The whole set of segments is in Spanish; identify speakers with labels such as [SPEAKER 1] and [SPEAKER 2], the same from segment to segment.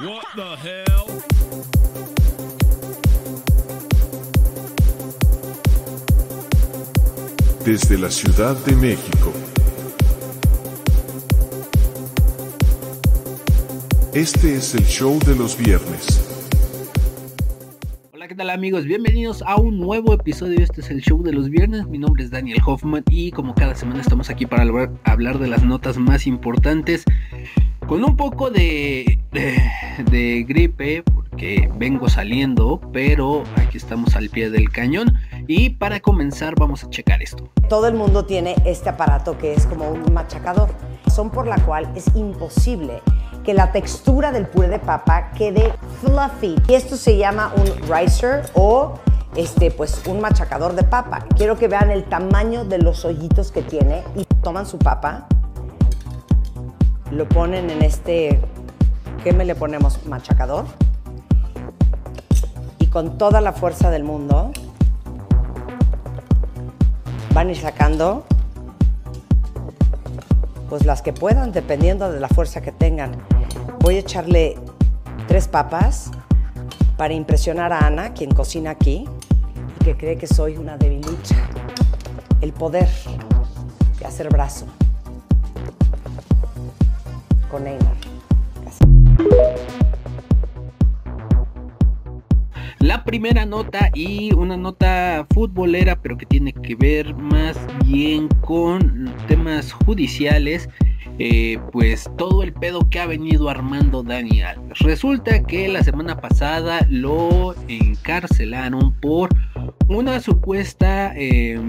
[SPEAKER 1] What the hell?
[SPEAKER 2] Desde la Ciudad de México. Este es el show de los viernes.
[SPEAKER 3] Hola, ¿qué tal amigos? Bienvenidos a un nuevo episodio. Este es el show de los viernes. Mi nombre es Daniel Hoffman y como cada semana estamos aquí para hablar- hablar de las notas más importantes con un poco de, de, de gripe porque vengo saliendo, pero aquí estamos al pie del cañón. Y para comenzar vamos a checar esto.
[SPEAKER 4] Todo el mundo tiene este aparato que es como un machacador, razón por la cual es imposible que la textura del puré de papa quede fluffy. Y esto se llama un ricer o este, pues, un machacador de papa. Quiero que vean el tamaño de los hoyitos que tiene y toman su papa, lo ponen en este, ¿qué me le ponemos? Machacador. Y con toda la fuerza del mundo van a ir sacando pues las que puedan dependiendo de la fuerza que tengan. Voy a echarle tres papas para impresionar a Ana, quien cocina aquí y que cree que soy una debilucha. El poder de hacer brazo con Einar.
[SPEAKER 3] Primera nota y una nota futbolera, pero que tiene que ver más bien con temas judiciales. eh, pues todo el pedo que ha venido armando Dani Alves. Resulta que la semana pasada lo encarcelaron por una supuesta eh,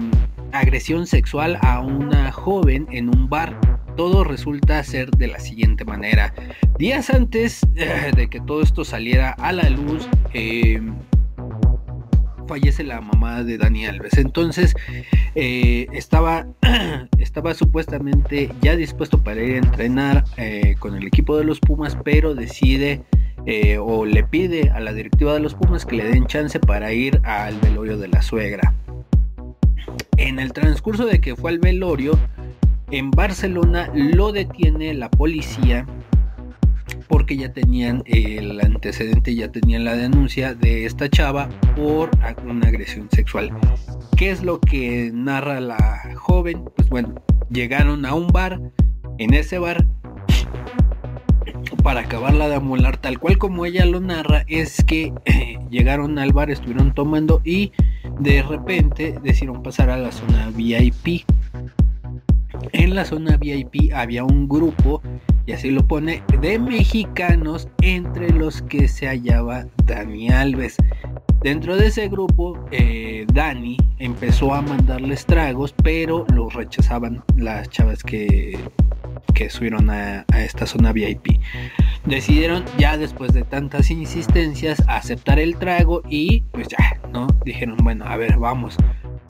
[SPEAKER 3] agresión sexual a una joven en un bar. Todo resulta ser de la siguiente manera. Días antes eh, de que todo esto saliera a la luz, eh, fallece la mamá de Dani Alves. Entonces eh, estaba, estaba supuestamente ya dispuesto para ir a entrenar eh, con el equipo de los Pumas, pero decide eh, o le pide a la directiva de los Pumas que le den chance para ir al velorio de la suegra. En el transcurso de que fue al velorio, en Barcelona lo detiene la policía porque ya tenían el antecedente, ya tenían la denuncia de esta chava por una agresión sexual. ¿Qué es lo que narra la joven? Pues bueno, llegaron a un bar, en ese bar, para acabarla de amolar tal cual como ella lo narra, es que eh, llegaron al bar, estuvieron tomando y de repente decidieron pasar a la zona VIP. En la zona VIP había un grupo, y así lo pone, de mexicanos entre los que se hallaba Dani Alves. Dentro de ese grupo, eh, Dani empezó a mandarles tragos, pero los rechazaban las chavas que, que subieron a, a esta zona VIP. Decidieron ya después de tantas insistencias aceptar el trago y pues ya, ¿no? Dijeron, bueno, a ver, vamos.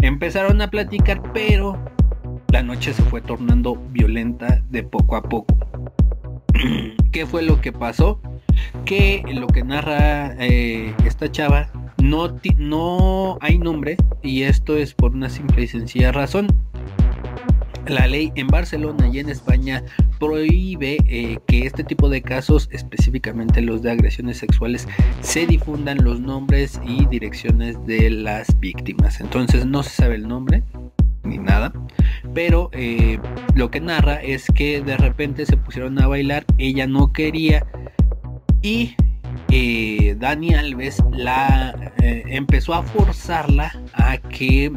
[SPEAKER 3] Empezaron a platicar, pero la noche se fue tornando violenta de poco a poco. ¿Qué fue lo que pasó? Que lo que narra eh, esta chava no, no hay nombre y esto es por una simple y sencilla razón. La ley en Barcelona y en España prohíbe eh, que este tipo de casos, específicamente los de agresiones sexuales, se difundan los nombres y direcciones de las víctimas. Entonces no se sabe el nombre ni nada, pero eh, lo que narra es que de repente se pusieron a bailar, ella no quería y eh, Dani Alves la eh, empezó a forzarla a que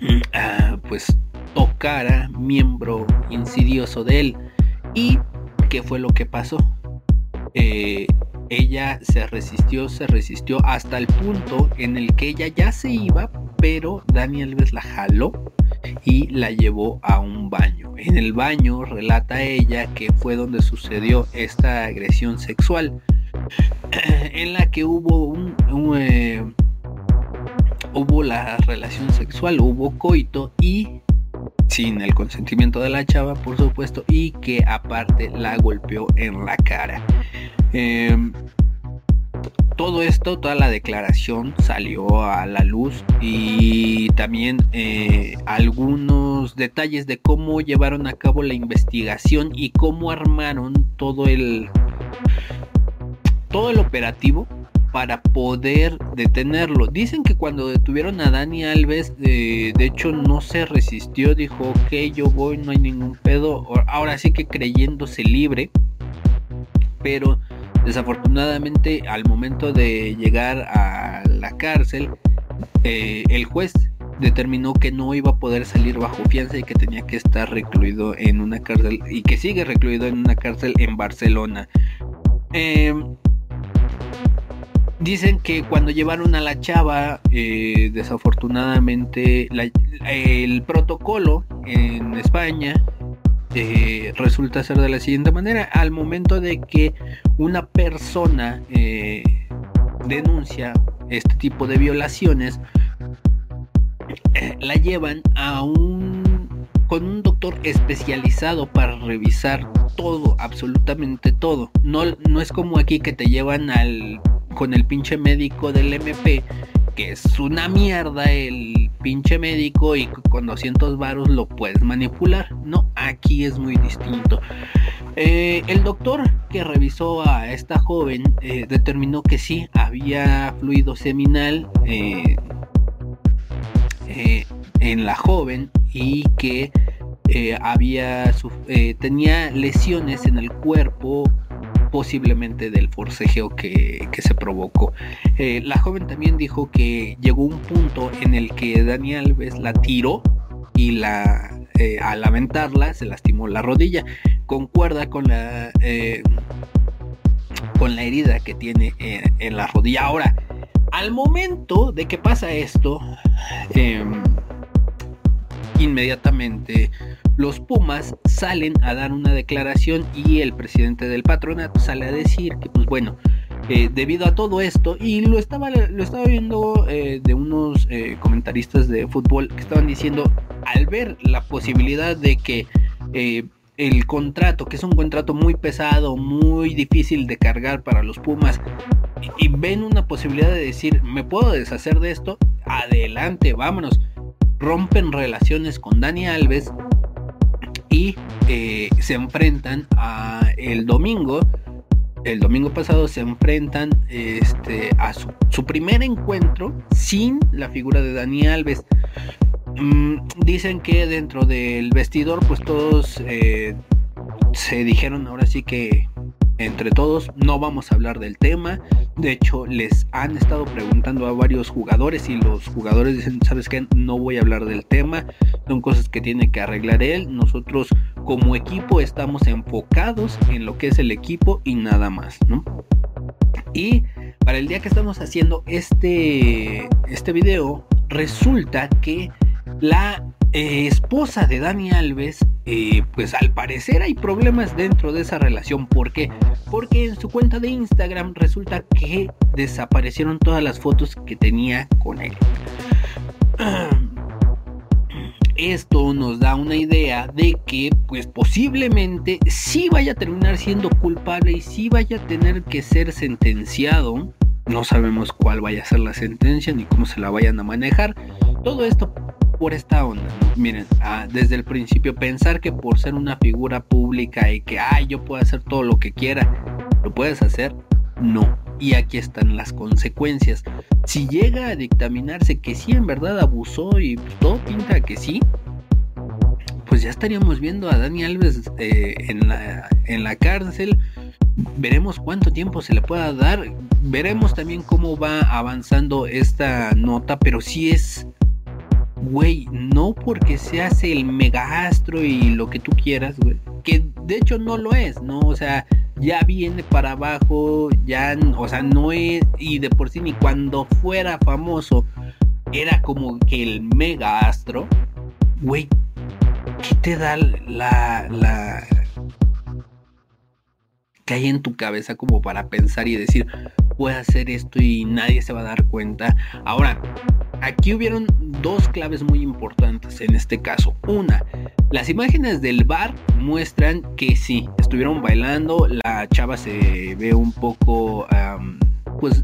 [SPEAKER 3] pues tocara miembro insidioso de él. Y qué fue lo que pasó ella se resistió se resistió hasta el punto en el que ella ya se iba pero Dani Alves la jaló y la llevó a un baño. En el baño relata ella que fue donde sucedió esta agresión sexual en la que hubo un, eh, hubo la relación sexual, hubo coito y sin el consentimiento de la chava, por supuesto, y que aparte la golpeó en la cara. Em, todo esto, toda la declaración salió a la luz y también eh, algunos detalles de cómo llevaron a cabo la investigación y cómo armaron todo el todo el operativo para poder detenerlo. Dicen que cuando detuvieron a Dani Alves, eh, de hecho no se resistió, dijo, ok, yo voy, no hay ningún pedo, ahora sí que creyéndose libre, pero desafortunadamente al momento de llegar a la cárcel, eh, el juez determinó que no iba a poder salir bajo fianza y que tenía que estar recluido en una cárcel y que sigue recluido en una cárcel en Barcelona. Em, dicen que cuando llevaron a la chava, eh, desafortunadamente el protocolo en España eh, resulta ser de la siguiente manera. Al momento de que una persona eh, denuncia este tipo de violaciones, la llevan a un con un doctor especializado para revisar todo, absolutamente todo. No, no es como aquí que te llevan al con el pinche médico del MP, que es una mierda el pinche médico y con 200 varos lo puedes manipular. No, aquí es muy distinto. Eh, el doctor que revisó a esta joven eh, determinó que sí, había fluido seminal eh, en la joven y que había tenía lesiones en el cuerpo posiblemente del forcejeo que, se provocó. Eh, la joven también dijo que llegó un punto en el que Dani Alves la tiró y la eh, al lamentarla se lastimó la rodilla. Concuerda con la eh, con la herida que tiene en la rodilla. Ahora, al momento de que pasa esto, em, inmediatamente los Pumas salen a dar una declaración y el presidente del patronato sale a decir que pues bueno, eh, debido a todo esto, y lo estaba, lo estaba viendo eh, de unos eh, comentaristas de fútbol que estaban diciendo, al ver la posibilidad de que el contrato, que es un contrato muy pesado, muy difícil de cargar para los Pumas, y ven una posibilidad de decir, me puedo deshacer de esto, adelante, vámonos. Rompen relaciones con Dani Alves y eh, se enfrentan a el domingo. El domingo pasado se enfrentan este, a su, primer encuentro sin la figura de Dani Alves. Mm, dicen que dentro del vestidor, pues todos eh, se dijeron ahora sí que entre todos. No vamos a hablar del tema. De hecho, les han estado preguntando a varios jugadores y los jugadores dicen, ¿sabes qué? No voy a hablar del tema. Son cosas que tiene que arreglar él. Nosotros como equipo estamos enfocados en lo que es el equipo y nada más, ¿no? Y para el día que estamos haciendo este, este video, resulta que la esposa de Dani Alves, eh, pues al parecer hay problemas dentro de esa relación. ¿Por qué? Porque en su cuenta de Instagram resulta que desaparecieron todas las fotos que tenía con él. Esto nos da una idea de que pues posiblemente sí vaya a terminar siendo culpable y sí vaya a tener que ser sentenciado. No sabemos cuál vaya a ser la sentencia ni cómo se la vayan a manejar. Todo esto por esta onda. Miren, ah, desde el principio pensar que por ser una figura pública y que, ay, yo puedo hacer todo lo que quiera, lo puedes hacer, no. Y aquí están las consecuencias. Si llega a dictaminarse que sí, en verdad abusó y todo pinta que sí, pues ya estaríamos viendo a Dani Alves eh, en, la, en la cárcel. Veremos cuánto tiempo se le pueda dar. Veremos también cómo va avanzando esta nota, pero sí es güey, no porque se hace el megastro y lo que tú quieras, güey, que de hecho no lo es, ¿no? O sea, ya viene para abajo, ya, o sea, no es, y de por sí ni cuando fuera famoso era como que el megastro, güey, ¿qué te da la, la, que hay en tu cabeza como para pensar y decir, puedo hacer esto y nadie se va a dar cuenta? Ahora, Aquí hubieron dos claves muy importantes en este caso. Una, las imágenes del bar muestran que sí, estuvieron bailando, la chava se ve un poco... pues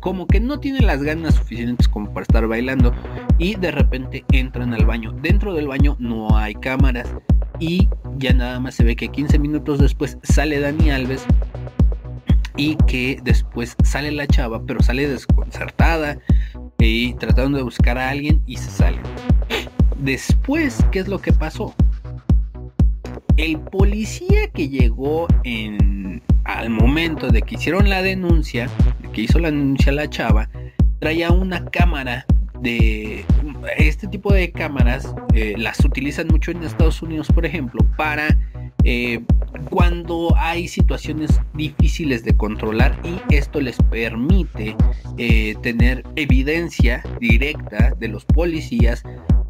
[SPEAKER 3] como que no tiene las ganas suficientes como para estar bailando y de repente entran al baño. Dentro del baño no hay cámaras y ya nada más se ve que 15 minutos después sale Dani Alves y que después sale la chava, pero sale desconcertada y tratando de buscar a alguien y se sale. Después, ¿qué es lo que pasó? El policía que llegó en, al momento de que hicieron la denuncia, de que hizo la denuncia la chava, traía una cámara de este tipo de cámaras eh, las utilizan mucho en Estados Unidos por ejemplo para eh, cuando hay situaciones difíciles de controlar y esto les permite eh, tener evidencia directa de los policías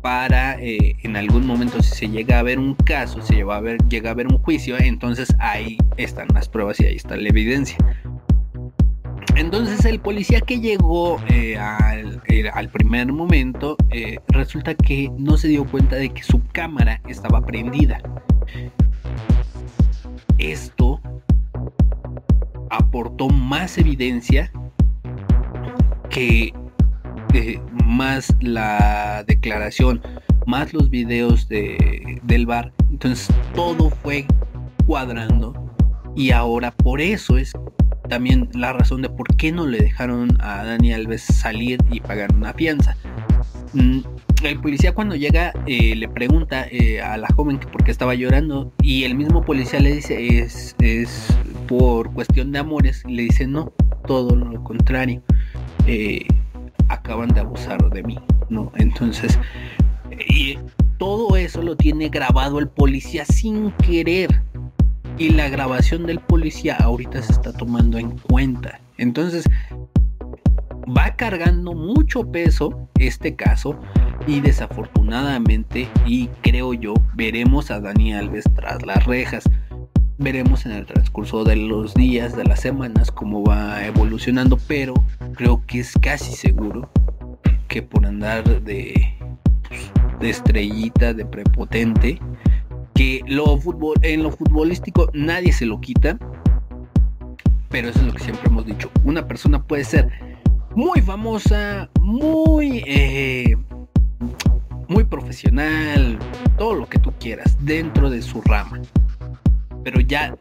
[SPEAKER 3] para en algún momento si se llega a ver un caso, se llega a ver, llega a ver un juicio, entonces ahí están las pruebas y ahí está la evidencia. Entonces el policía que llegó eh, eh, al, primer momento eh, resulta que no se dio cuenta de que su cámara estaba prendida. Esto aportó más evidencia que más la declaración, más los videos del bar. Entonces todo fue cuadrando y ahora por eso es también la razón de por qué no le dejaron a Dani Alves salir y pagar una fianza. Mm, el policía cuando llega eh, le pregunta eh, a la joven que por qué estaba llorando y el mismo policía le dice es, es por cuestión de amores le dice no, todo lo contrario. Eh, acaban de abusar de mí, ¿no? Entonces, todo eso lo tiene grabado el policía sin querer y la grabación del policía ahorita se está tomando en cuenta. Entonces, va cargando mucho peso este caso y desafortunadamente, y creo yo, veremos a Dani Alves tras las rejas. Veremos en el transcurso de los días, de las semanas, cómo va evolucionando, pero creo que es casi seguro que por andar de, pues, de estrellita, de prepotente, que lo fútbol, en lo futbolístico nadie se lo quita, pero eso es lo que siempre hemos dicho. Una persona puede ser muy famosa, muy, eh, muy profesional, todo lo que tú quieras dentro de su rama, pero ya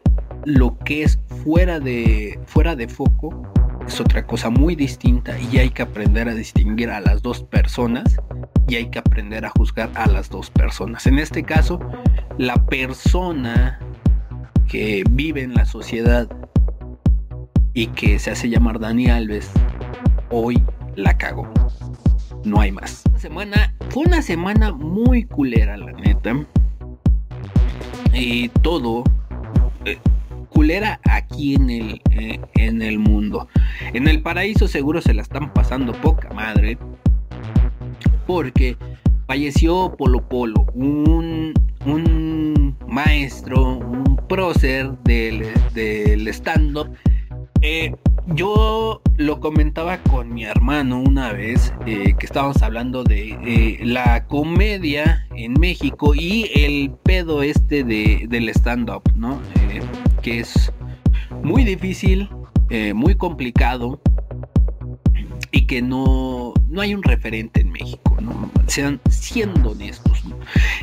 [SPEAKER 3] lo que es fuera de, fuera de foco es otra cosa muy distinta y hay que aprender a distinguir a las dos personas y hay que aprender a juzgar a las dos personas. En este caso, la persona que vive en la sociedad y que se hace llamar Dani Alves, hoy la cagó. No hay más. semana, fue una semana muy culera, la neta. Y todo eh, culera aquí en el, eh, en el mundo. En el paraíso seguro se la están pasando poca madre porque falleció Polo Polo, un, maestro, un prócer del, del stand-up. Eh, yo lo comentaba con mi hermano una vez eh, que estábamos hablando de eh, la comedia en México y el pedo este de, del stand-up, ¿no? que es muy difícil, muy complicado y que no, no hay un referente en México, ¿no? Sean siendo honestos,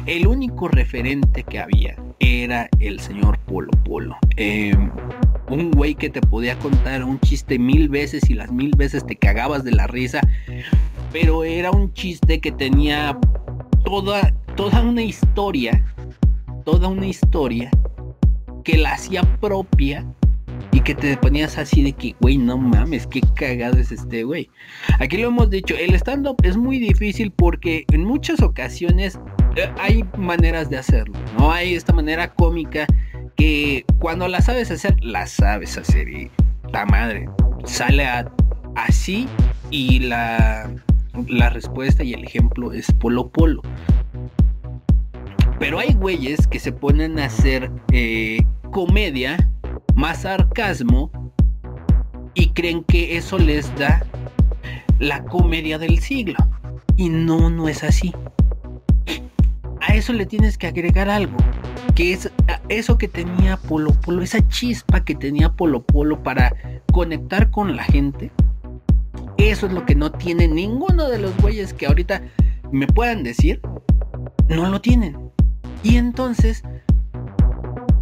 [SPEAKER 3] El único referente que había era el señor Polo Polo. Un güey que te podía contar un chiste mil veces y las mil veces te cagabas de la risa, pero era un chiste que tenía toda, toda una historia, toda una historia que la hacía propia y que te ponías así de que, güey, no mames, qué cagado es este güey. Aquí lo hemos dicho, el stand-up es muy difícil porque en muchas ocasiones eh, hay maneras de hacerlo, ¿no? Hay esta manera cómica que cuando la sabes hacer, la sabes hacer y la madre sale así y la, la respuesta y el ejemplo es polo polo. Pero hay güeyes que se ponen a hacer eh, comedia más sarcasmo y creen que eso les da la comedia del siglo. Y no, no es así. A eso le tienes que agregar algo, que es eso que tenía Polo Polo, esa chispa que tenía Polo Polo para conectar con la gente. Eso es lo que no tiene ninguno de los güeyes que ahorita me puedan decir. No lo tienen. Y entonces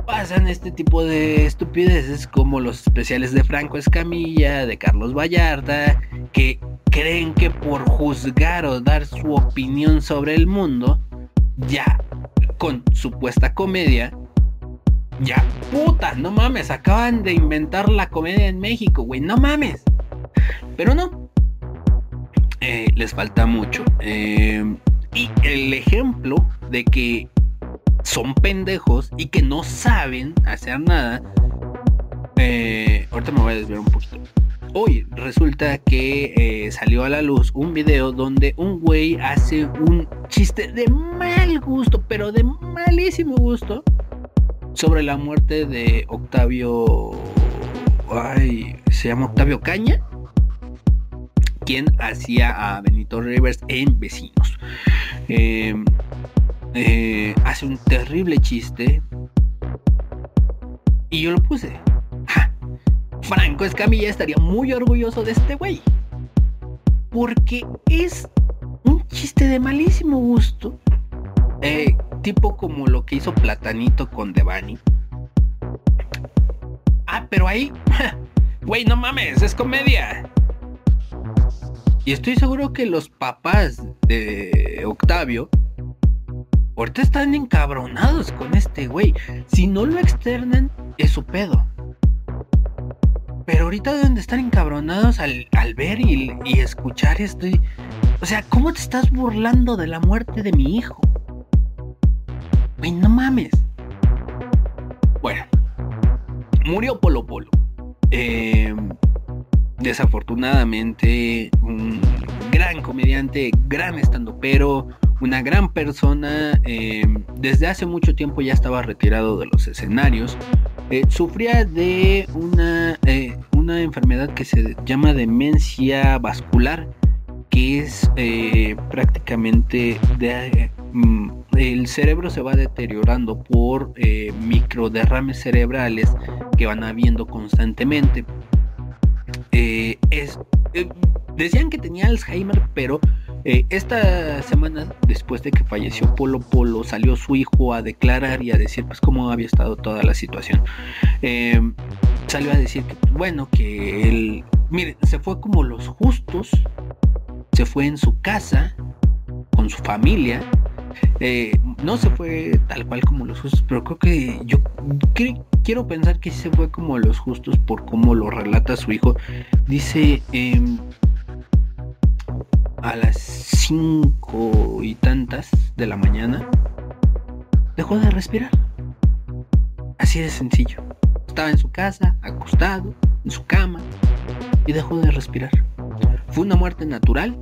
[SPEAKER 3] pasan este tipo de estupideces como los especiales de Franco Escamilla, de Carlos Vallarta, que creen que por juzgar o dar su opinión sobre el mundo, ya con supuesta comedia, ya puta, no mames, acaban de inventar la comedia en México, güey, no mames. Pero no, eh, les falta mucho. Eh, y el ejemplo de que son pendejos y que no saben hacer nada. Eh, ahorita me voy a desviar un poquito. Hoy resulta que salió a la luz un video donde un güey hace un chiste de mal gusto, pero de malísimo gusto, sobre la muerte de Octavio. Ay, se llama Octavio Caña quien hacía a Benito Rivers en Vecinos. Em, eh, hace un terrible chiste y yo lo puse. Franco Escamilla estaría muy orgulloso de este güey. Porque es un chiste de malísimo gusto. Eh, tipo como lo que hizo Platanito con Devani. Ah, pero ahí... Güey, no mames, es comedia. Y estoy seguro que los papás de Octavio ahorita están encabronados con este güey. Si no lo externan, es su pedo. Pero ahorita deben de estar encabronados al, ver y, y, escuchar esto. O sea, ¿cómo te estás burlando de la muerte de mi hijo? Güey, no mames. Bueno, murió Polo Polo. Eh, desafortunadamente un gran comediante, gran pero una gran persona, em, desde hace mucho tiempo ya estaba retirado de los escenarios, eh, sufría de una, eh, una enfermedad que se llama demencia vascular, que es eh, prácticamente mm, el cerebro se va deteriorando por microderrames cerebrales que van habiendo constantemente. Es, decían que tenía Alzheimer, pero eh, esta semana, después de que falleció Polo Polo, salió su hijo a declarar y a decir pues cómo había estado toda la situación. salió a decir que, bueno, que él, mire, se fue como los justos, se fue en su casa, con su familia, no se fue tal cual como los justos, pero creo que yo quiero pensar que se fue como los justos por cómo lo relata su hijo. Dice em, a las cinco y tantas de la mañana dejó de respirar. Así de sencillo. Estaba en su casa, acostado, en su cama, y dejó de respirar. Fue una muerte natural.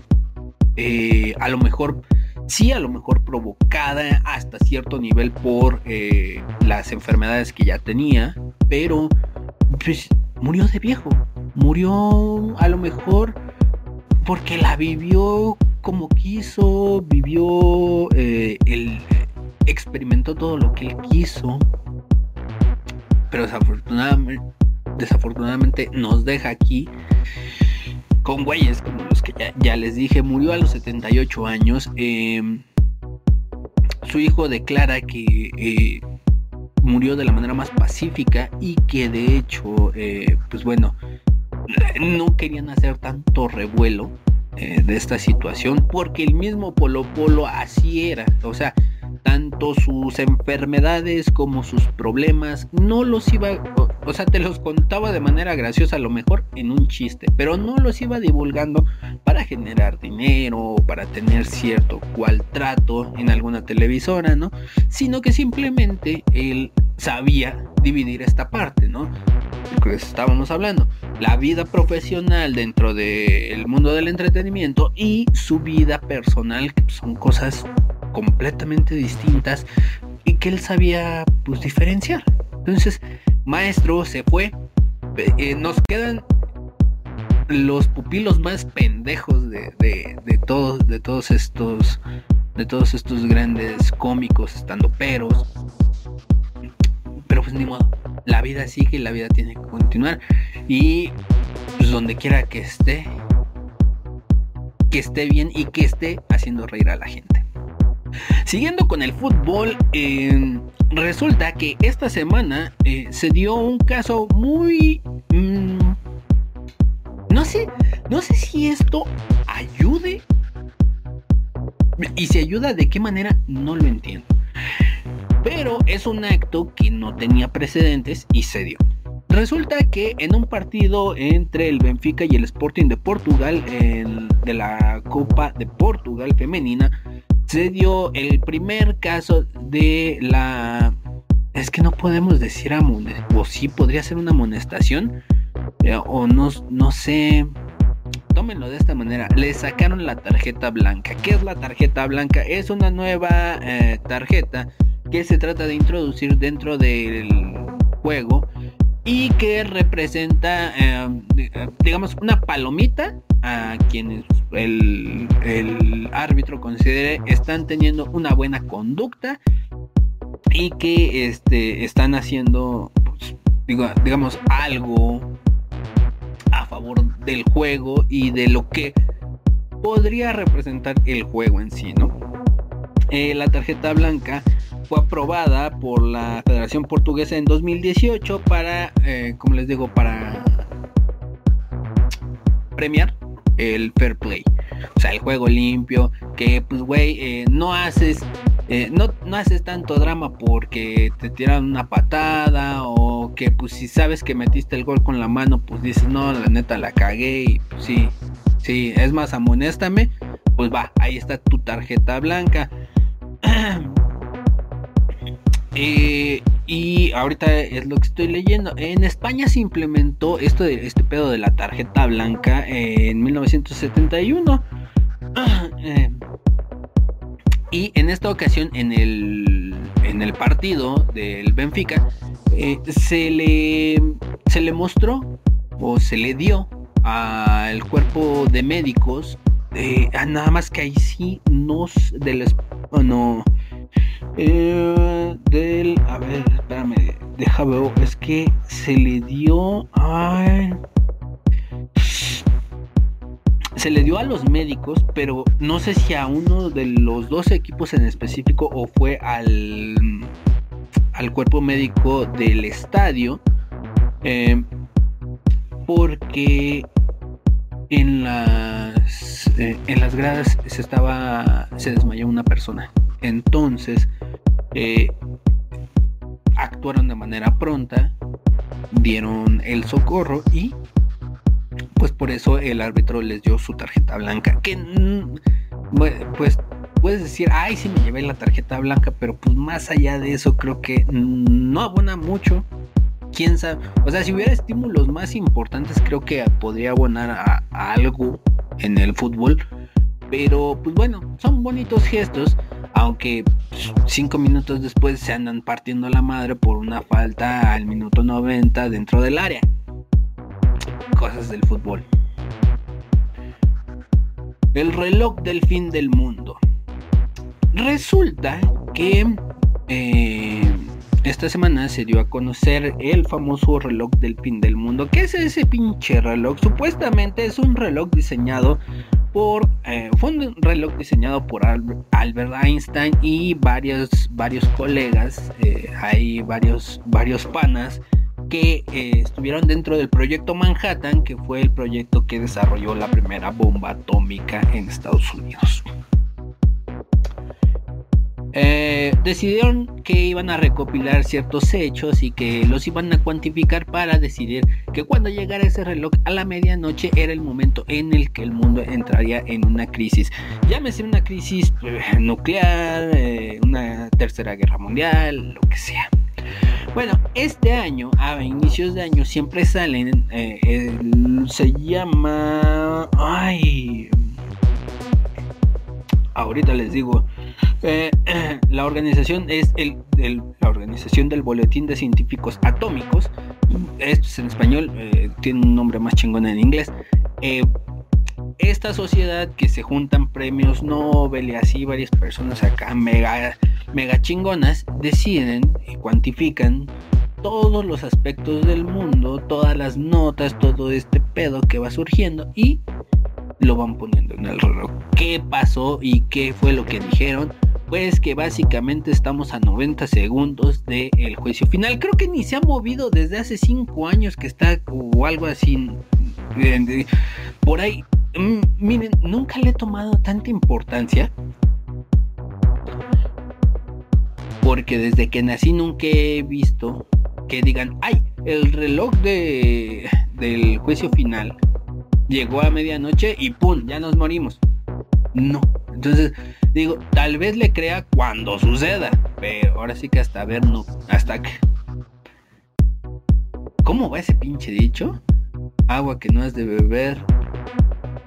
[SPEAKER 3] Eh, a lo mejor sí a lo mejor provocada hasta cierto nivel por eh, las enfermedades que ya tenía, pero pues murió de viejo, murió a lo mejor porque la vivió como quiso, vivió, eh, el, experimentó todo lo que él quiso, pero desafortunadamente, desafortunadamente nos deja aquí con güeyes como los que ya, les dije, murió a los 78 años. Em, su hijo declara que eh, murió de la manera más pacífica y que de hecho, eh, pues bueno, no querían hacer tanto revuelo eh, de esta situación porque el mismo Polo Polo así era. O sea, tanto sus enfermedades como sus problemas, no los iba, o, sea, te los contaba de manera graciosa a lo mejor en un chiste, pero no los iba divulgando para generar dinero, para tener cierto cual trato en alguna televisora, ¿no? Sino que simplemente él sabía dividir esta parte, ¿no? que estábamos hablando, la vida profesional dentro del mundo del entretenimiento y su vida personal, que son cosas completamente distintas y que él sabía pues diferenciar. Entonces, maestro se fue. Eh, nos quedan los pupilos más pendejos de, de, todos, de todos estos, de todos estos grandes cómicos, estando peros. Pero pues ni modo, la vida sigue y la vida tiene que continuar. Y pues donde quiera que esté, que esté bien y que esté haciendo reír a la gente. Siguiendo con el fútbol, eh, resulta que esta semana eh, se dio un caso muy... Mm, no sé, no sé si esto ayude. Y si ayuda, ¿de qué manera? No lo entiendo. Pero es un acto que no tenía precedentes y se dio. Resulta que en un partido entre el Benfica y el Sporting de Portugal, de la Copa de Portugal femenina, se dio el primer caso de la... Es que no podemos decir amonestación, o sí podría ser una amonestación, eh, o no, no sé, tómenlo de esta manera. Le sacaron la tarjeta blanca. ¿Qué es la tarjeta blanca? Es una nueva eh, tarjeta que se trata de introducir dentro del juego y que representa, eh, digamos, una palomita a quienes el, árbitro considere están teniendo una buena conducta y que este, están haciendo, pues, digamos, algo a favor del juego y de lo que podría representar el juego en sí, ¿no? Eh, la tarjeta blanca fue aprobada por la Federación Portuguesa en 2018 para, eh, como les digo, para premiar el fair play. O sea, el juego limpio, que pues, güey, eh, no haces... No, no haces tanto drama porque te tiran una patada o que pues si sabes que metiste el gol con la mano pues dices no la neta la cagué y pues sí sí es más amonéstame pues va ahí está tu tarjeta blanca Eh, y ahorita es lo que estoy leyendo. En España se implementó esto este pedo de la tarjeta blanca en 1971. Eh, y en esta ocasión, en el, en el partido del Benfica, eh, se, le, se le mostró o se le dio al cuerpo de médicos. Nada más que ahí sí no, del, no, eh, del. A ver, espérame. Deja ver. Es que se le dio. Ay. Se le dio a los médicos, pero no sé si a uno de los dos equipos en específico o fue al, al cuerpo médico del estadio. Eh, porque en las eh, en las gradas se estaba se desmayó una persona entonces eh, actuaron de manera pronta, dieron el socorro y pues por eso el árbitro les dio su tarjeta blanca. Que pues puedes decir, ay, sí me llevé la tarjeta blanca, pero pues más allá de eso creo que no abona mucho. Quién sabe, o sea, si hubiera estímulos más importantes, creo que podría abonar a algo en el fútbol. Pero pues bueno, son bonitos gestos aunque cinco minutos después se andan partiendo la madre por una falta al minuto 90 dentro del área. Cosas del fútbol. El reloj del fin del mundo. Resulta que eh, esta semana se dio a conocer el famoso reloj del fin del mundo. ¿Qué es ese pinche reloj? Supuestamente es un reloj diseñado por eh, fue un reloj diseñado por Albert Einstein y varios varios colegas eh, hay varios varios panas que eh, estuvieron dentro del proyecto Manhattan que fue el proyecto que desarrolló la primera bomba atómica en Estados Unidos eh, decidieron que iban a recopilar ciertos hechos y que los iban a cuantificar para decidir que cuando llegara ese reloj a la medianoche era el momento en el que el mundo entraría en una crisis. Llámese una crisis eh, nuclear, eh, una tercera guerra mundial, lo que sea. Bueno, este año, a inicios de año, siempre salen, se llama... Ay... Ahorita les digo, eh, la organización es el, la organización del Boletín de Científicos Atómicos. Esto es en español, eh, tiene un nombre más chingón en inglés. Eh, esta sociedad que se juntan premios Nobel y así varias personas acá mega, mega chingonas deciden y cuantifican todos los aspectos del mundo, todas las notas, todo este pedo que va surgiendo y lo van poniendo en el reloj. ¿Qué pasó y qué fue lo que dijeron? pues que básicamente estamos a 90 segundos del juicio final. Creo que ni se ha movido desde hace 5 años que está o algo así. Por ahí, mm, miren, nunca le he tomado tanta importancia. Porque desde que nací nunca he visto que digan, ay, el reloj de, del juicio final llegó a medianoche y ¡pum! Ya nos morimos. No. Entonces, digo, tal vez le crea cuando suceda. Pero ahora sí que hasta ver, no. Hasta que. ¿Cómo va ese pinche dicho? Agua que no has de beber,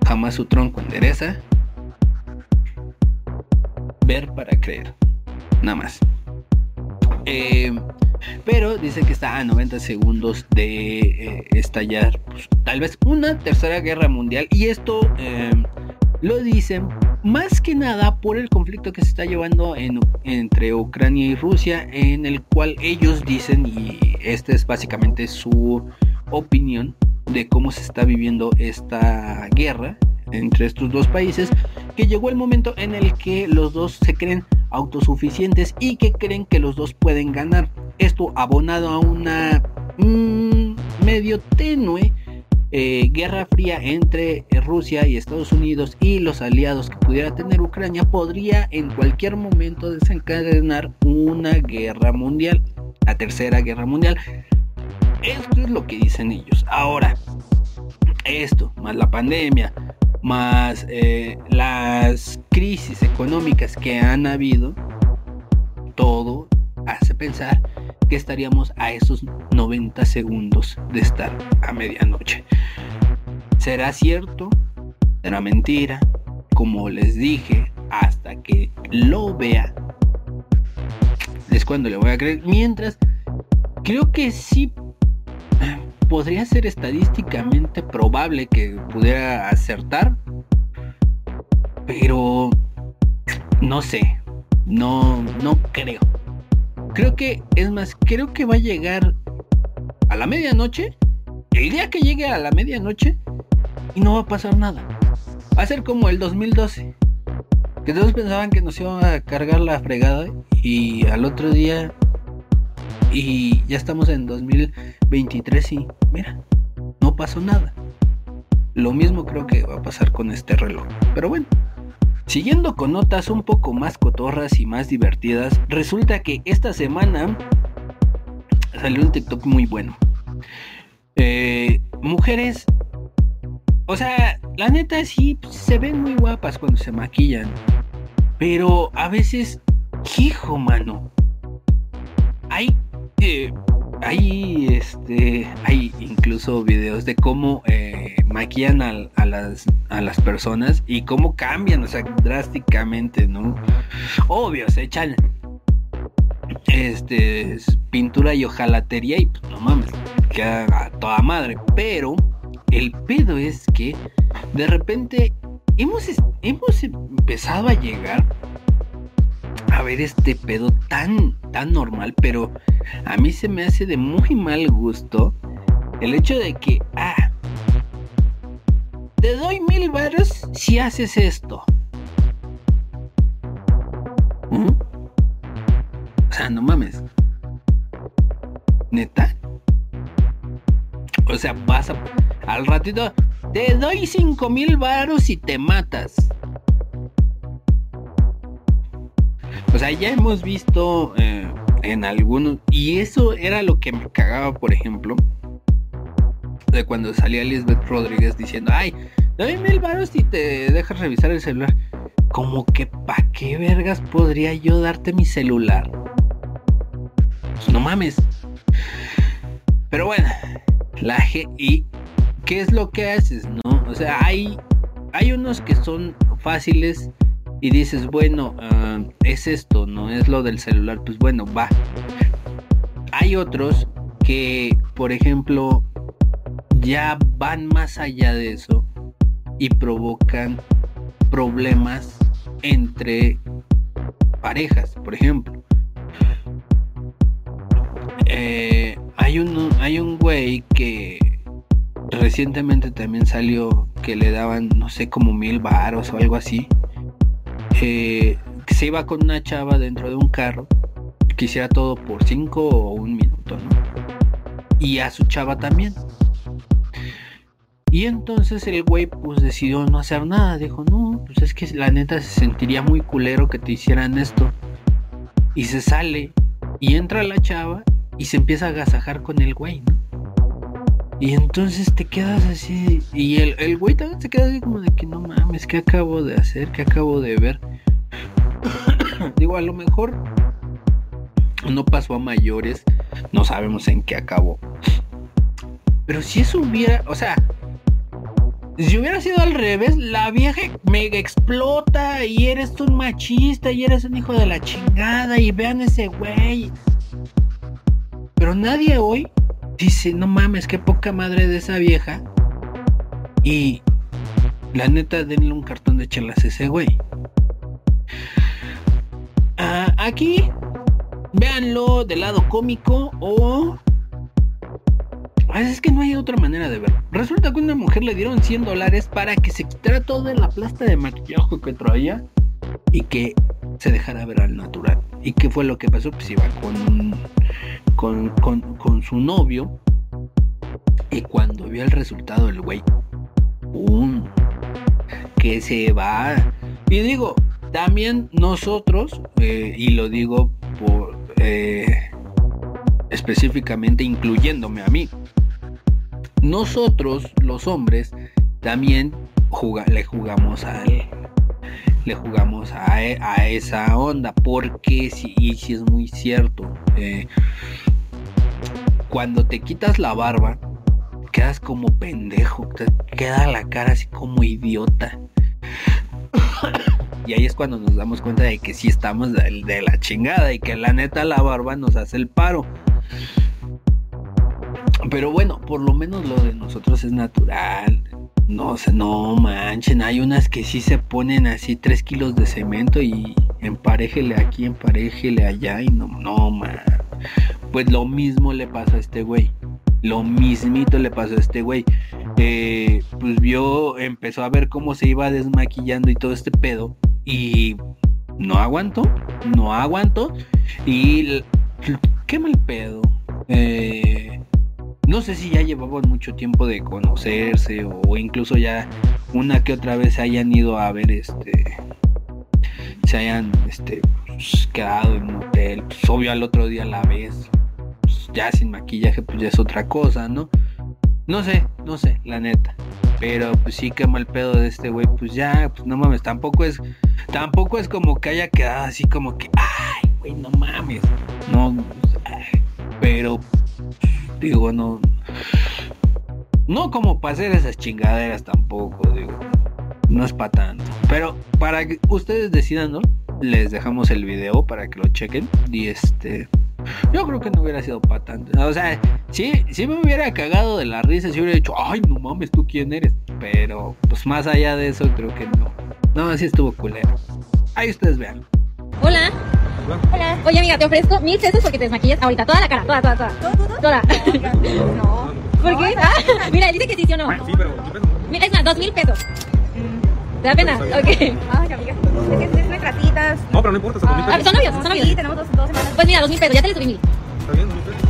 [SPEAKER 3] jamás su tronco endereza. Ver para creer. Nada más. Eh, pero dice que está a 90 segundos de eh, estallar pues, tal vez una tercera guerra mundial. Y esto eh, lo dicen más que nada por el conflicto que se está llevando entre Ucrania y Rusia, en el cual ellos dicen, y esta es básicamente su opinión de cómo se está viviendo esta guerra entre estos dos países, que llegó el momento en el que los dos se creen autosuficientes y que creen que los dos pueden ganar. Esto abonado a una mm, medio tenue eh, guerra fría entre Rusia y Estados Unidos y los aliados que pudiera tener Ucrania podría en cualquier momento desencadenar una guerra mundial, la tercera guerra mundial. Esto es lo que dicen ellos. Ahora, esto, más la pandemia, más eh, las crisis económicas que han habido, todo hace pensar que estaríamos a esos 90 segundos de estar a medianoche. ¿Será cierto? ¿Será mentira? Como les dije, hasta que lo vea, es cuando le voy a creer. Mientras, creo que sí podría ser estadísticamente probable que pudiera acertar, pero no sé, no, no creo. Creo que, es más, creo que va a llegar a la medianoche, el día que llegue a la medianoche, y no va a pasar nada. Va a ser como el 2012, que todos pensaban que nos iba a cargar la fregada, y al otro día y ya estamos en 2023 y mira, no pasó nada. Lo mismo creo que va a pasar con este reloj. Pero bueno, siguiendo con notas un poco más cotorras y más divertidas, resulta que esta semana salió un TikTok muy bueno. Eh, mujeres, o sea, la neta sí se ven muy guapas cuando se maquillan. Pero a veces, hijo mano, hay hay este hay incluso videos de cómo eh, maquillan a, las, a las personas y cómo cambian, o sea, drásticamente, ¿no? Obvio, se echan este pintura y ojalatería y pues no mames, queda a toda madre, pero el pedo es que de repente hemos, hemos empezado a llegar a ver este pedo tan, tan normal, pero a mí se me hace de muy mal gusto el hecho de que, ah, te doy mil baros si haces esto. ¿Mm? O sea, no mames. Neta. O sea, vas a, al ratito, te doy cinco mil varos y te matas. O sea, ya hemos visto eh, en algunos, y eso era lo que me cagaba, por ejemplo, de cuando salía Elizabeth Rodríguez diciendo, ay, dame mil baros y te dejas revisar el celular. Como que, ¿pa' qué vergas podría yo darte mi celular? Pues no mames. Pero bueno, la G y ¿qué es lo que haces? No, o sea, hay, hay unos que son fáciles y dices, bueno, ah, es esto, no es lo del celular, pues bueno, va. Hay otros que, por ejemplo, ya van más allá de eso y provocan problemas entre parejas, por ejemplo. Eh, hay un hay un güey que recientemente también salió que le daban no sé como mil varos o algo así que se iba con una chava dentro de un carro, que hiciera todo por cinco o un minuto, ¿no? Y a su chava también. Y entonces el güey pues decidió no hacer nada. Dijo, no, pues es que la neta se sentiría muy culero que te hicieran esto. Y se sale y entra la chava y se empieza a agasajar con el güey, ¿no? Y entonces te quedas así. Y el, el güey también se queda así como de que no mames, ¿qué acabo de hacer? ¿Qué acabo de ver? Digo, a lo mejor no pasó a mayores. No sabemos en qué acabó. Pero si eso hubiera, o sea, si hubiera sido al revés, la vieja mega explota y eres un machista y eres un hijo de la chingada y vean ese güey. Pero nadie hoy dice, no mames, qué poca madre de esa vieja. Y la neta, denle un cartón de chelas a ese güey. Ah, aquí, véanlo del lado cómico o... Ah, es que no hay otra manera de verlo. Resulta que una mujer le dieron 100 dólares para que se quitara toda la plasta de maquillaje que traía y que se dejara ver al natural. ¿Y qué fue lo que pasó? Pues iba con un con, con, su novio. Y cuando vio el resultado el güey, ¡pum! Que se va. Y digo, también nosotros, eh, y lo digo por eh, específicamente incluyéndome a mí, nosotros los hombres también le jugamos al, le jugamos a, esa onda porque si, y si es muy cierto eh, cuando te quitas la barba, quedas como pendejo, te queda la cara así como idiota. y ahí es cuando nos damos cuenta de que sí estamos de la chingada y que la neta la barba nos hace el paro. Pero bueno, por lo menos lo de nosotros es natural. No no manchen. Hay unas que sí se ponen así 3 kilos de cemento y emparejele aquí, emparejele allá y no, no man. Pues lo mismo le pasó a este güey. Lo mismito le pasó a este güey. Eh, pues vio, empezó a ver cómo se iba desmaquillando y todo este pedo. Y no aguantó, no aguantó. Y qué mal pedo. Eh, no sé si ya llevaban mucho tiempo de conocerse o incluso ya una que otra vez se hayan ido a ver este se hayan este pues, quedado en un hotel, pues, obvio al otro día la ves, pues, ya sin maquillaje pues ya es otra cosa, ¿no? No sé, no sé, la neta. Pero pues sí que mal pedo de este güey, pues ya, pues no mames, tampoco es tampoco es como que haya quedado así como que, ay, güey, no mames. No, pero digo, no no como para hacer esas chingaderas tampoco, digo. No es para tanto. Pero para que ustedes decidan, ¿no? Les dejamos el video para que lo chequen. Y este. Yo creo que no hubiera sido para tanto. O sea, sí, sí me hubiera cagado de la risa. Si hubiera dicho, ay, no mames, ¿tú quién eres? Pero, pues más allá de eso, creo que no. No, así estuvo culero. Ahí ustedes vean.
[SPEAKER 1] Hola. Hola. Oye, amiga, te ofrezco mil pesos porque te desmaquillas ahorita. Toda la cara, toda, toda, toda. ¿Todo, Toda.
[SPEAKER 5] No.
[SPEAKER 1] ¿Por qué? Ah, mira, él dice que sí, sí o no.
[SPEAKER 5] Sí, pero
[SPEAKER 1] es más, dos mil pesos. ¿Te da pena?
[SPEAKER 5] Pues,
[SPEAKER 1] Ok.
[SPEAKER 5] Ay, amiga. Es que es.
[SPEAKER 6] No, pero no importa, son dos mil
[SPEAKER 1] Ah,
[SPEAKER 6] pesos.
[SPEAKER 1] ¿Son novios? ¿Son
[SPEAKER 5] Sí,
[SPEAKER 1] novios?
[SPEAKER 5] tenemos dos, dos semanas.
[SPEAKER 1] Pues mira, dos mil pesos, ya te le subí mil.
[SPEAKER 6] Está bien, dos mil pesos.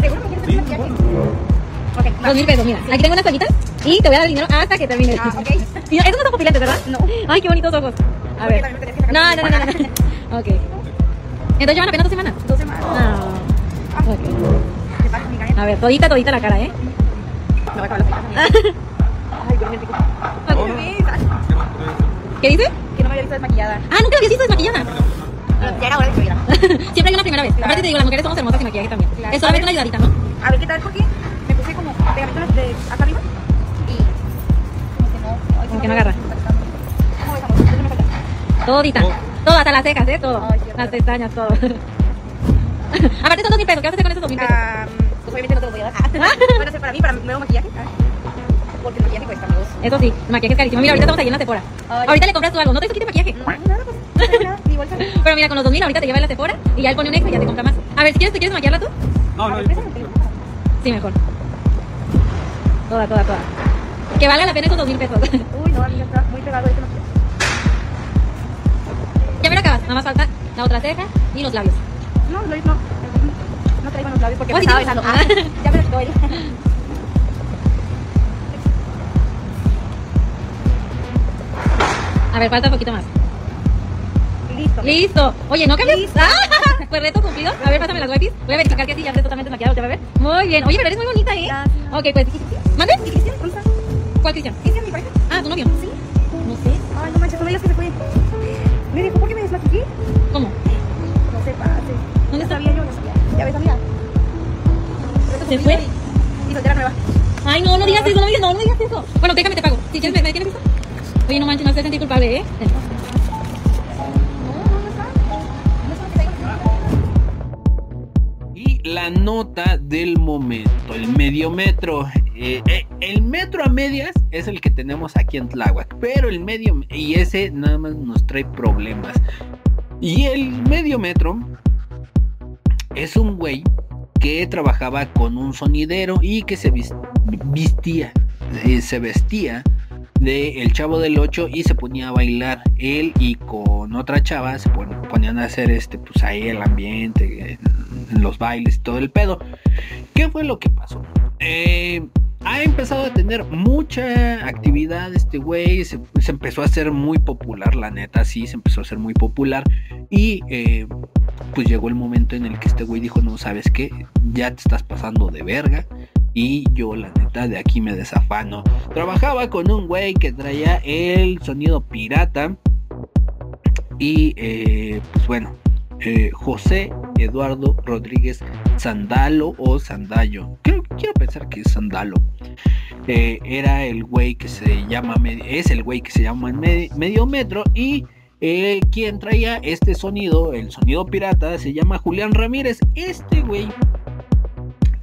[SPEAKER 5] ¿Seguro que quieres
[SPEAKER 6] Sí,
[SPEAKER 5] hacer
[SPEAKER 6] no
[SPEAKER 5] maquillaje?
[SPEAKER 1] Dos mil pesos, mira. Aquí tengo unas toallitas y te voy a dar el dinero hasta que termine.
[SPEAKER 5] Ah, ok.
[SPEAKER 1] Y esos no son pupilantes, ¿verdad?
[SPEAKER 5] No.
[SPEAKER 1] Ay, qué bonitos ojos. A ver.
[SPEAKER 5] Me
[SPEAKER 1] No, no, no, no. no. Ok. Entonces llevan apenas dos semanas.
[SPEAKER 5] Dos semanas.
[SPEAKER 1] Ah. Ok.
[SPEAKER 5] Te paso, amiga. ¿eh?
[SPEAKER 1] A ver, todita, todita la cara, ¿eh?
[SPEAKER 5] Me voy a acabar. Ay, rico.
[SPEAKER 6] No,
[SPEAKER 5] qué
[SPEAKER 6] no. ¿Qué
[SPEAKER 1] dice?
[SPEAKER 5] Que no me había visto desmaquillada.
[SPEAKER 1] Ah, nunca la habías visto desmaquillada.
[SPEAKER 5] Ya era hora de que.
[SPEAKER 1] Siempre hay una primera vez.
[SPEAKER 5] Claro.
[SPEAKER 1] Aparte te digo, las mujeres somos hermosas sin maquillaje también.
[SPEAKER 5] Claro.
[SPEAKER 1] Es solamente una ayudadita, ¿no?
[SPEAKER 5] A ver qué tal, porque me puse como pegamento de acá arriba y como que no.
[SPEAKER 1] Como que no agarra. Todita.
[SPEAKER 6] Todo.
[SPEAKER 1] Todo, hasta las cejas, ¿eh? Todo. Las pestañas, todo. Aparte son dos mil pesos. ¿Qué vas a hacer con esos dos mil pesos?
[SPEAKER 5] Ah, pues obviamente no te lo voy a dar. Van a ser para mí, para mi nuevo maquillaje. Ah. Porque el maquillaje cuesta, amigos.
[SPEAKER 1] Eso sí, el maquillaje es carísimo. Mira, ahorita estamos ahí en la Sephora.
[SPEAKER 5] Ay.
[SPEAKER 1] Ahorita le compras tú algo. ¿No te hizo de maquillaje?
[SPEAKER 5] No, nada, pues. No tengo nada, ni bolsa.
[SPEAKER 1] Pero mira, con los dos mil ahorita te lleva a la Sephora y ya él pone un extra y ya te compra más. A ver, si quieres, ¿te quieres maquillarla tú?
[SPEAKER 6] No, no,
[SPEAKER 5] ver,
[SPEAKER 6] no.
[SPEAKER 1] Sí, mejor. Toda, toda, toda. Que valga la pena esos dos mil pesos.
[SPEAKER 5] Uy, no, amiga, está muy pegado este maquillaje.
[SPEAKER 1] Ya me lo acabas, nada más falta la otra ceja y los labios.
[SPEAKER 5] No, los labios no. No traigo los labios porque
[SPEAKER 1] Oh,
[SPEAKER 5] me
[SPEAKER 1] sí
[SPEAKER 5] estaba besando.
[SPEAKER 1] ah.
[SPEAKER 5] Ya me lo estoy.
[SPEAKER 1] A ver, falta un poquito más.
[SPEAKER 5] Listo.
[SPEAKER 1] Listo. Oye, ¿no cambias? ¡Ah! Pues reto cumplido. A ver, pásame las wipes. Voy a verificar que sí, ya esté totalmente maquillado. ¿Te va a ver? Muy bien. Oye, pero eres muy bonita, ¿eh?
[SPEAKER 5] Gracias.
[SPEAKER 1] Ok, pues. ¿Mande?
[SPEAKER 5] ¿Y Cristian? ¿Dónde está?
[SPEAKER 1] ¿Cuál Cristian?
[SPEAKER 5] ¿Cristian, mi pareja?
[SPEAKER 1] Ah, tu novio.
[SPEAKER 5] Sí.
[SPEAKER 1] No sé.
[SPEAKER 5] Ay, no manches, no me digas que se fue. Me dijo, ¿por qué me desmaquillé?
[SPEAKER 1] ¿Cómo?
[SPEAKER 5] No sé, pase.
[SPEAKER 1] ¿Dónde está?
[SPEAKER 5] sabía yo, ya sabía. Ya ves, amiga.
[SPEAKER 1] ¿Se fue?
[SPEAKER 5] Y soltera nueva.
[SPEAKER 1] Ay, no, no digas eso, no, digas- no, no digas eso. Bueno, déjame, te pago. Si quieres, ¿me, me tienes visto? Oye, no manches, me hace sentir culpable, ¿eh?
[SPEAKER 5] No, no, no. No
[SPEAKER 3] la nota del momento, el medio metro. Eh, eh, el metro a medias es el que tenemos aquí en Tláhuac, pero el medio y ese nada más nos trae problemas. Y el medio metro es un güey que trabajaba con un sonidero y que se vistía, eh, se vestía de El Chavo del 8 y se ponía a bailar él y con otra chava se pon- ponían a hacer este pues ahí el ambiente, en los bailes y todo el pedo. ¿Qué fue lo que pasó? Eh, ha empezado a tener mucha actividad este güey, se, empezó a hacer muy popular, la neta, sí, se empezó a hacer muy popular y eh, pues llegó el momento en el que este güey dijo, no, sabes qué, ya te estás pasando de verga. Y yo, la neta, de aquí me desafano. Trabajaba con un güey que traía el sonido pirata. Y eh, pues bueno, eh, José Eduardo Rodríguez Sandalo o Sandallo. Creo, quiero pensar que es Sandalo. Eh, era el güey que se llama, es el güey que se llama Me- Medio Metro y eh, quien traía este sonido, el sonido pirata, se llama Julián Ramírez. Este güey,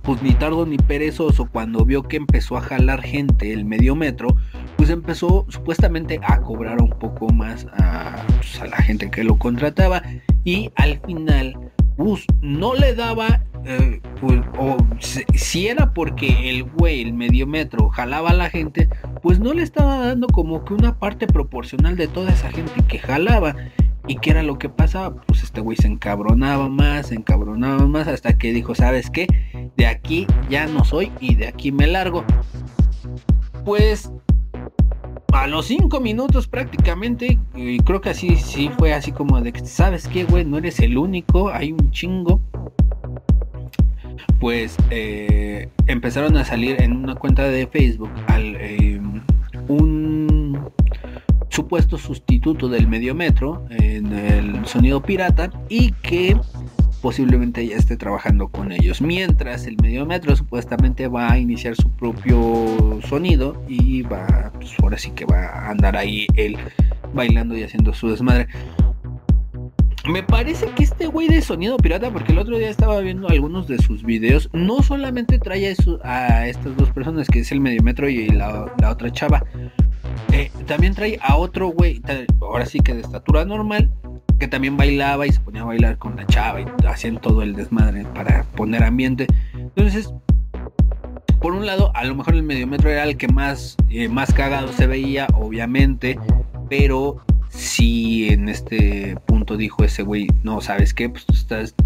[SPEAKER 3] pues ni tardo ni perezoso, cuando vio que empezó a jalar gente el Medio Metro, pues empezó supuestamente a cobrar un poco más a, pues, la gente que lo contrataba y al final pues no le daba eh, pues, o si, era porque el güey el medio metro jalaba a la gente pues no le estaba dando como que una parte proporcional de toda esa gente que jalaba y qué era lo que pasaba pues este güey se encabronaba más se encabronaba más hasta que dijo sabes qué de aquí ya no soy y de aquí me largo pues a los cinco minutos prácticamente, y creo que así sí fue así como de ¿sabes qué, güey? No eres el único, hay un chingo. Pues eh, empezaron a salir en una cuenta de Facebook eh, un supuesto sustituto del medio metro en el sonido pirata y que posiblemente ya esté trabajando con ellos. Mientras el medio metro supuestamente va a iniciar su propio sonido y va, pues ahora sí que va a andar ahí él bailando y haciendo su desmadre. Me parece que este güey de sonido pirata, porque el otro día estaba viendo algunos de sus videos, no solamente trae a, estas dos personas, que es el medio metro y la, la otra chava, eh, también trae a otro güey, ahora sí que de estatura normal, que también bailaba y se ponía a bailar con la chava y hacían todo el desmadre para poner ambiente. Entonces, por un lado, a lo mejor el medio metro era el que más, eh, más cagado se veía, obviamente, pero si en este punto dijo ese güey, no, ¿sabes qué? Pues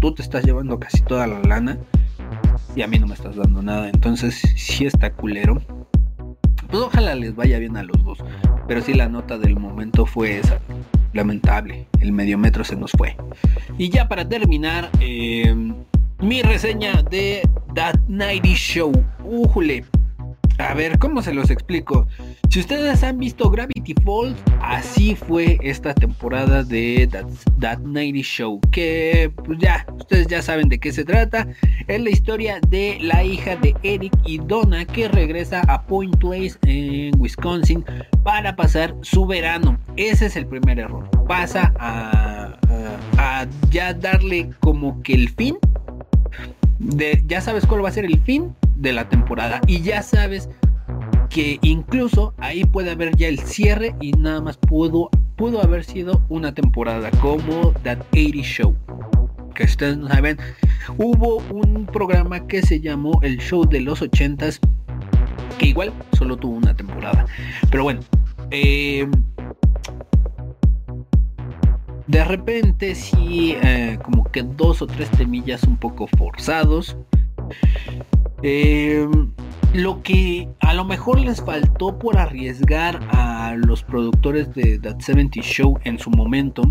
[SPEAKER 3] tú, te estás llevando casi toda la lana y a mí no me estás dando nada. Entonces, sí está culero. Pues ojalá les vaya bien a los dos. Pero sí, la nota del momento fue esa. Lamentable. El medio metro se nos fue. Y ya para terminar, eh, mi reseña de That Nighty Show. Újule. A ver, ¿cómo se los explico? Si ustedes han visto Gravity Falls, así fue esta temporada de That, That Nighty Show. Que pues ya, ustedes ya saben de qué se trata. Es la historia de la hija de Eric y Donna que regresa a Point Place en Wisconsin para pasar su verano. Ese es el primer error. Pasa a, a- a ya darle como que el fin. De, ya sabes cuál va a ser el fin de la temporada. Y ya sabes que incluso ahí puede haber ya el cierre y nada más pudo, pudo haber sido una temporada como That 80 Show. Que ustedes no saben, hubo un programa que se llamó El Show de los 80s, que igual solo tuvo una temporada. Pero bueno, eh, De repente sí, eh, como que dos o tres temillas un poco forzados. Eh, lo que a lo mejor les faltó por arriesgar a los productores de That 70 Show en su momento,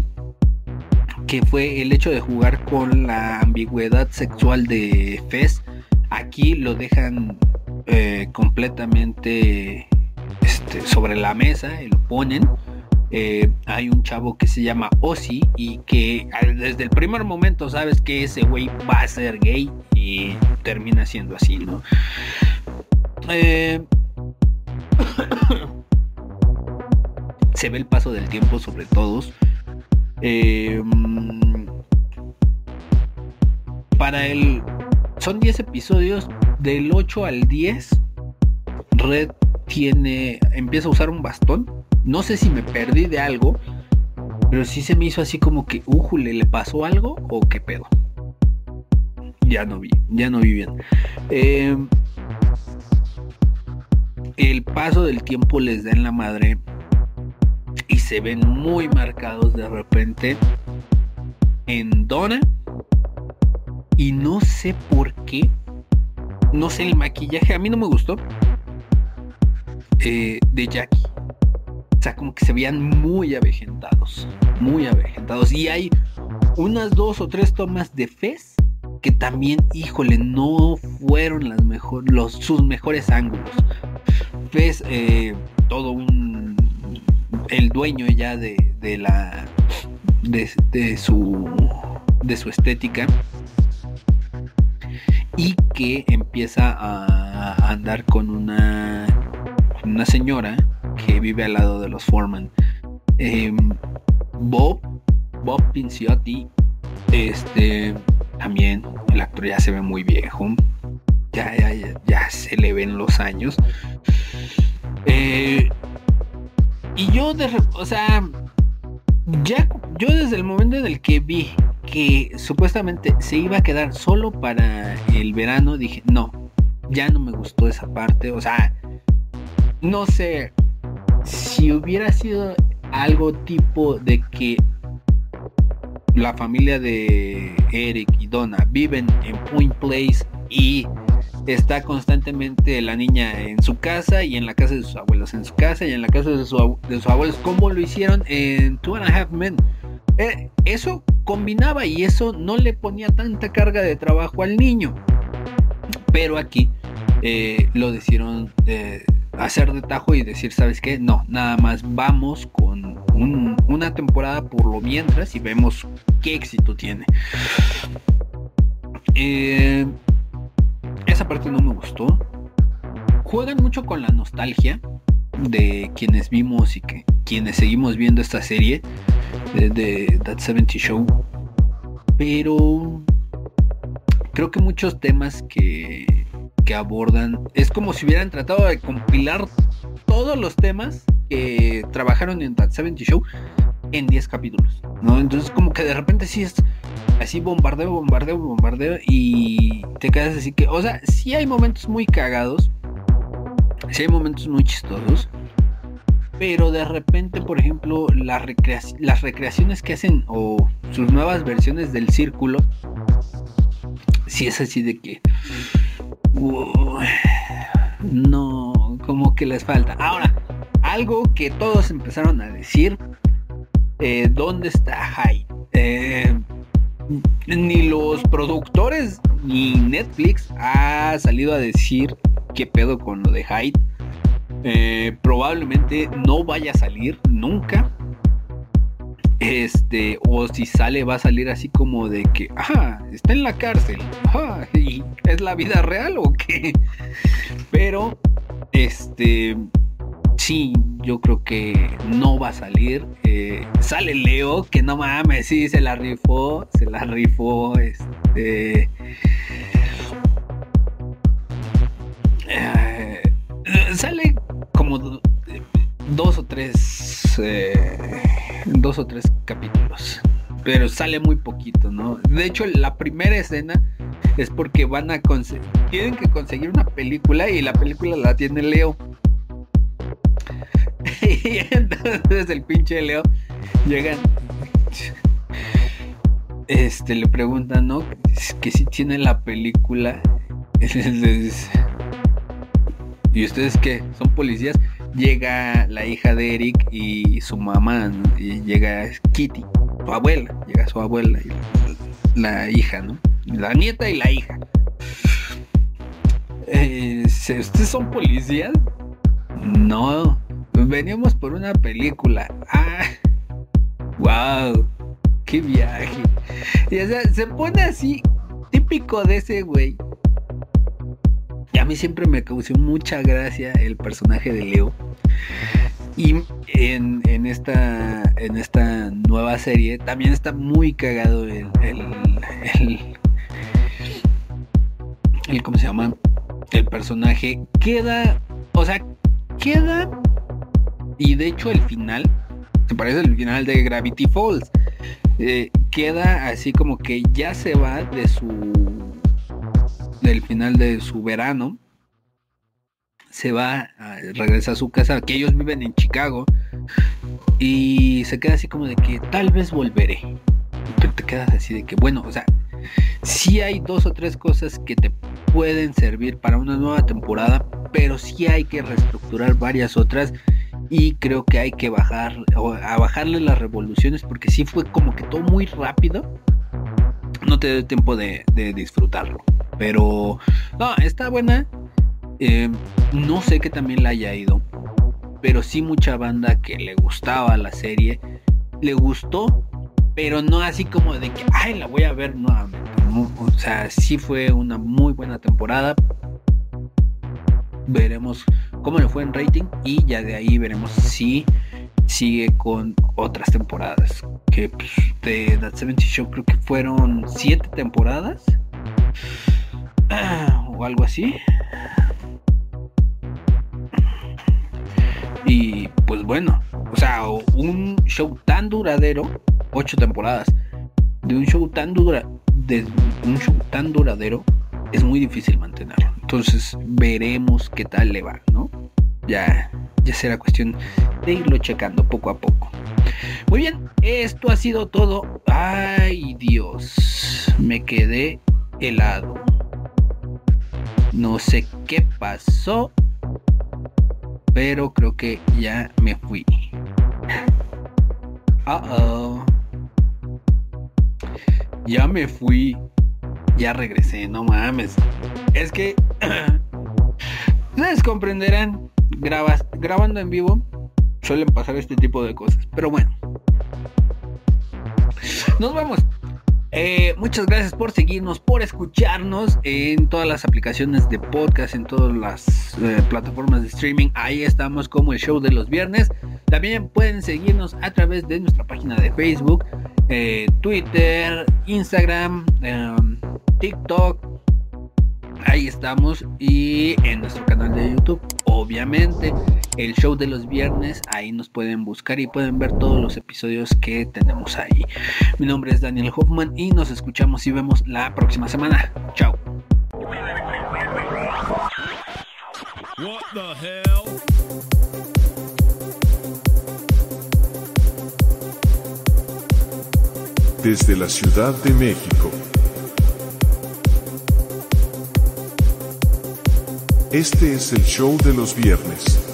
[SPEAKER 3] que fue el hecho de jugar con la ambigüedad sexual de Fez, aquí lo dejan eh, completamente este, sobre la mesa y lo ponen. Eh, hay un chavo que se llama Ozzy y que desde el primer momento sabes que ese güey va a ser gay y termina siendo así, ¿no? Eh, se ve el paso del tiempo sobre todos. Eh, mm, para el... Son 10 episodios, del 8 al 10, Red tiene... empieza a usar un bastón. No sé si me perdí de algo, pero sí se me hizo así como que, ujule, ¿le pasó algo o qué pedo? Ya no vi, ya no vi bien. Eh, el paso del tiempo les da en la madre y se ven muy marcados de repente en Donna y no sé por qué no sé el maquillaje a mí no me gustó eh, de Jackie sea como que se veían muy avejentados muy avejentados. Y hay unas dos o tres tomas de Fez que también híjole no fueron las los, sus mejores ángulos. Fez eh, todo un el dueño ya de, de la de, su de su estética. Y que empieza a, a andar con una una señora que vive al lado de los Foreman. Em, Bob Bob Pinciotti este también el actor ya se ve muy viejo. Ya ya, ya, se le ven los años. Eh, y yo, de, o sea, ya yo desde el momento en el que vi que supuestamente se iba a quedar solo para el verano, dije, no, ya no me gustó esa parte. O sea, no sé si hubiera sido algo tipo de que la familia de Eric y Donna viven en Point Place y está constantemente la niña en su casa y en la casa de sus abuelos, en su casa y en la casa de, su de sus abuelos, como lo hicieron en Two and a Half Men. Eh, eso combinaba y eso no le ponía tanta carga de trabajo al niño. Pero aquí eh, lo decidieron eh, hacer de tajo y decir, ¿sabes qué? No, nada más vamos con un- una temporada por lo mientras y vemos qué éxito tiene. Eh, esa parte no me gustó. Juegan mucho con la nostalgia de quienes vimos y que quienes seguimos viendo esta serie de, de That 70 Show. Pero creo que muchos temas que, que abordan es como si hubieran tratado de compilar todos los temas que trabajaron en That 70 Show en 10 capítulos, ¿no? Entonces como que de repente sí es así bombardeo, bombardeo, bombardeo y te quedas así que, o sea, sí hay momentos muy cagados, sí hay momentos muy chistosos, pero de repente, por ejemplo, las, recrea- las recreaciones que hacen o sus nuevas versiones del círculo, sí es así de que, no, como que les falta. Ahora, algo que todos empezaron a decir, eh, ¿dónde está Hyde? Eh, ni los productores ni Netflix ha salido a decir qué pedo con lo de Hyde. Eh, probablemente no vaya a salir nunca. Este, o si sale, va a salir así como de que, está en la cárcel. ¿y ¿Es la vida real o qué? Pero, este, sí, yo creo que no va a salir. Eh, sale Leo, que no mames, sí, se la rifó, se la rifó, este. eh, sale como do- dos o tres, eh, dos o tres capítulos, pero sale muy poquito, ¿no? De hecho, la primera escena es porque van a conseguir, tienen que conseguir una película y la película la tiene Leo. y entonces el pinche Leo llegan este le preguntan, ¿no? Que si tiene la película. ¿Y ustedes qué? ¿Son policías? Llega la hija de Eric y su mamá, y llega Kitty, su abuela, llega su abuela y la hija, ¿no? La nieta y la hija. Eh, ¿Ustedes son policías? No, veníamos por una película. Ah, wow, qué viaje. Y o sea, se pone así, típico de ese güey. Y a mí siempre me causó mucha gracia el personaje de Leo. Y en, en esta, en esta nueva serie también está muy cagado el, el, el, ¿cómo se llama? El personaje queda, o sea, queda y de hecho el final se parece al final de Gravity Falls. Eh, queda así como que ya se va de su del final de su verano se va a, regresa a su casa que ellos viven en Chicago y se queda así como de que tal vez volveré. Pero te quedas así de que bueno o sea sí hay dos o tres cosas que te pueden servir para una nueva temporada pero sí hay que reestructurar varias otras y creo que hay que bajar o a bajarle las revoluciones porque sí fue como que todo muy rápido. No te dio tiempo de disfrutarlo pero no está buena. Eh, no sé que también la haya ido pero sí mucha banda que le gustaba la serie. Le gustó pero no así como de que ay la voy a ver nuevamente no, o sea sí fue una muy buena temporada. Veremos cómo le fue en rating y ya de ahí veremos si sigue con otras temporadas. Que pues, de That 70 Show creo que fueron siete temporadas o algo así. Y pues bueno, o sea, un show tan duradero, ocho temporadas, de un show tan dura, de un show tan duradero, es muy difícil mantenerlo. Entonces veremos qué tal le va, ¿no? Ya, ya será cuestión de irlo checando poco a poco. Muy bien, esto ha sido todo. Ay Dios, me quedé helado. No sé qué pasó, pero creo que ya me fui. Uh oh. Ya me fui. Ya regresé, no mames. Es que ustedes comprenderán, grabas, grabando en vivo suelen pasar este tipo de cosas. Pero bueno. Nos vamos. Eh, muchas gracias por seguirnos, por escucharnos en todas las aplicaciones de podcast, en todas las eh, plataformas de streaming. Ahí estamos como el show de los viernes. También pueden seguirnos a través de nuestra página de Facebook, eh, Twitter, Instagram, em, TikTok. Ahí estamos y en nuestro canal de YouTube, obviamente, el show de los viernes, ahí nos pueden buscar y pueden ver todos los episodios que tenemos ahí. Mi nombre es Daniel Hoffman y nos escuchamos y vemos la próxima semana. Chao.
[SPEAKER 7] What the hell?
[SPEAKER 2] Desde la Ciudad de México. Este es el show de los viernes.